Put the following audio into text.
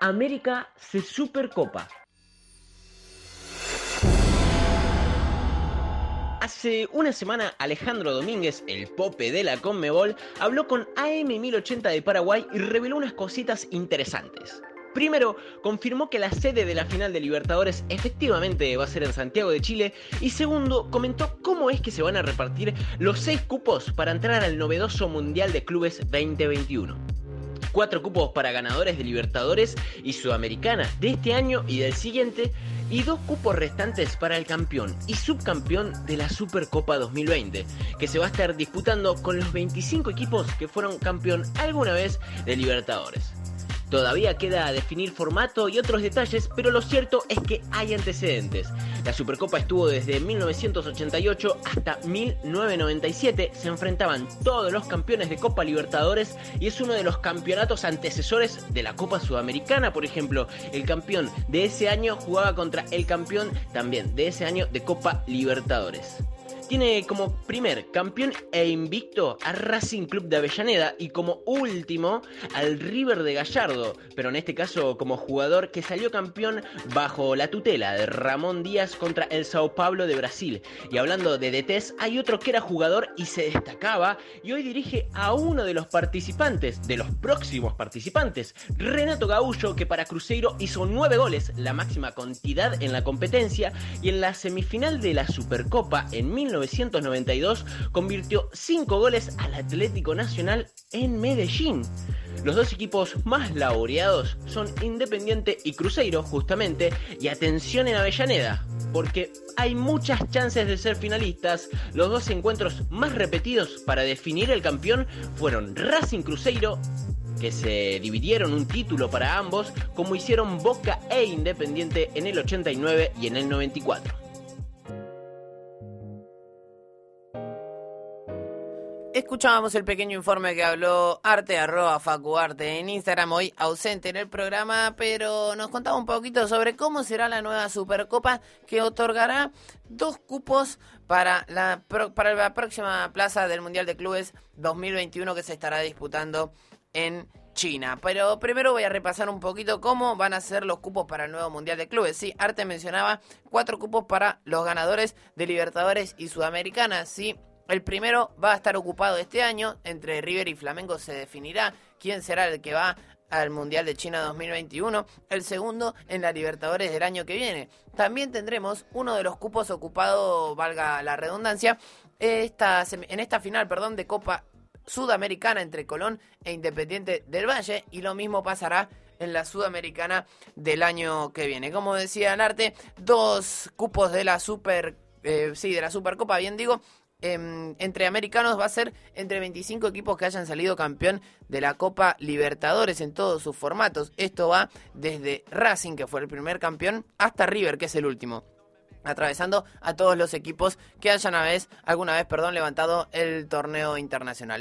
América se supercopa. Hace una semana Alejandro Domínguez, el pope de la Conmebol, habló con AM1080 de Paraguay y reveló unas cositas interesantes. Primero, confirmó que la sede de la final de Libertadores efectivamente va a ser en Santiago de Chile. Y segundo, comentó cómo es que se van a repartir los seis cupos para entrar al novedoso Mundial de Clubes 2021 cuatro cupos para ganadores de Libertadores y Sudamericana de este año y del siguiente, y dos cupos restantes para el campeón y subcampeón de la Supercopa 2020, que se va a estar disputando con los 25 equipos que fueron campeón alguna vez de Libertadores. Todavía queda definir formato y otros detalles, pero lo cierto es que hay antecedentes. La Supercopa estuvo desde 1988 hasta 1997, se enfrentaban todos los campeones de Copa Libertadores y es uno de los campeonatos antecesores de la Copa Sudamericana, por ejemplo. El campeón de ese año jugaba contra el campeón también de ese año de Copa Libertadores tiene como primer campeón e invicto a Racing Club de Avellaneda y como último al River de Gallardo, pero en este caso como jugador que salió campeón bajo la tutela de Ramón Díaz contra el Sao Paulo de Brasil. Y hablando de DTs, hay otro que era jugador y se destacaba y hoy dirige a uno de los participantes, de los próximos participantes, Renato Gaullo, que para Cruzeiro hizo nueve goles, la máxima cantidad en la competencia, y en la semifinal de la Supercopa en 19 1992 convirtió 5 goles al Atlético Nacional en Medellín. Los dos equipos más laureados son Independiente y Cruzeiro, justamente, y atención en Avellaneda, porque hay muchas chances de ser finalistas. Los dos encuentros más repetidos para definir el campeón fueron Racing Cruzeiro que se dividieron un título para ambos, como hicieron Boca e Independiente en el 89 y en el 94. Escuchábamos el pequeño informe que habló Arte, arroba Facuarte en Instagram, hoy ausente en el programa, pero nos contaba un poquito sobre cómo será la nueva Supercopa que otorgará dos cupos para la, para la próxima plaza del Mundial de Clubes 2021 que se estará disputando en China. Pero primero voy a repasar un poquito cómo van a ser los cupos para el nuevo Mundial de Clubes. Sí, Arte mencionaba cuatro cupos para los ganadores de Libertadores y Sudamericana. Sí, el primero va a estar ocupado este año. Entre River y Flamengo se definirá quién será el que va al Mundial de China 2021, el segundo en la Libertadores del año que viene. También tendremos uno de los cupos ocupados, valga la redundancia, en esta final perdón, de Copa Sudamericana entre Colón e Independiente del Valle y lo mismo pasará en la Sudamericana del año que viene. Como decía Arte, dos cupos de la Super, eh, sí, de la Supercopa, bien digo, Em, entre americanos va a ser entre 25 equipos que hayan salido campeón de la Copa Libertadores en todos sus formatos. Esto va desde Racing, que fue el primer campeón, hasta River, que es el último atravesando a todos los equipos que hayan vez, alguna vez perdón, levantado el torneo internacional.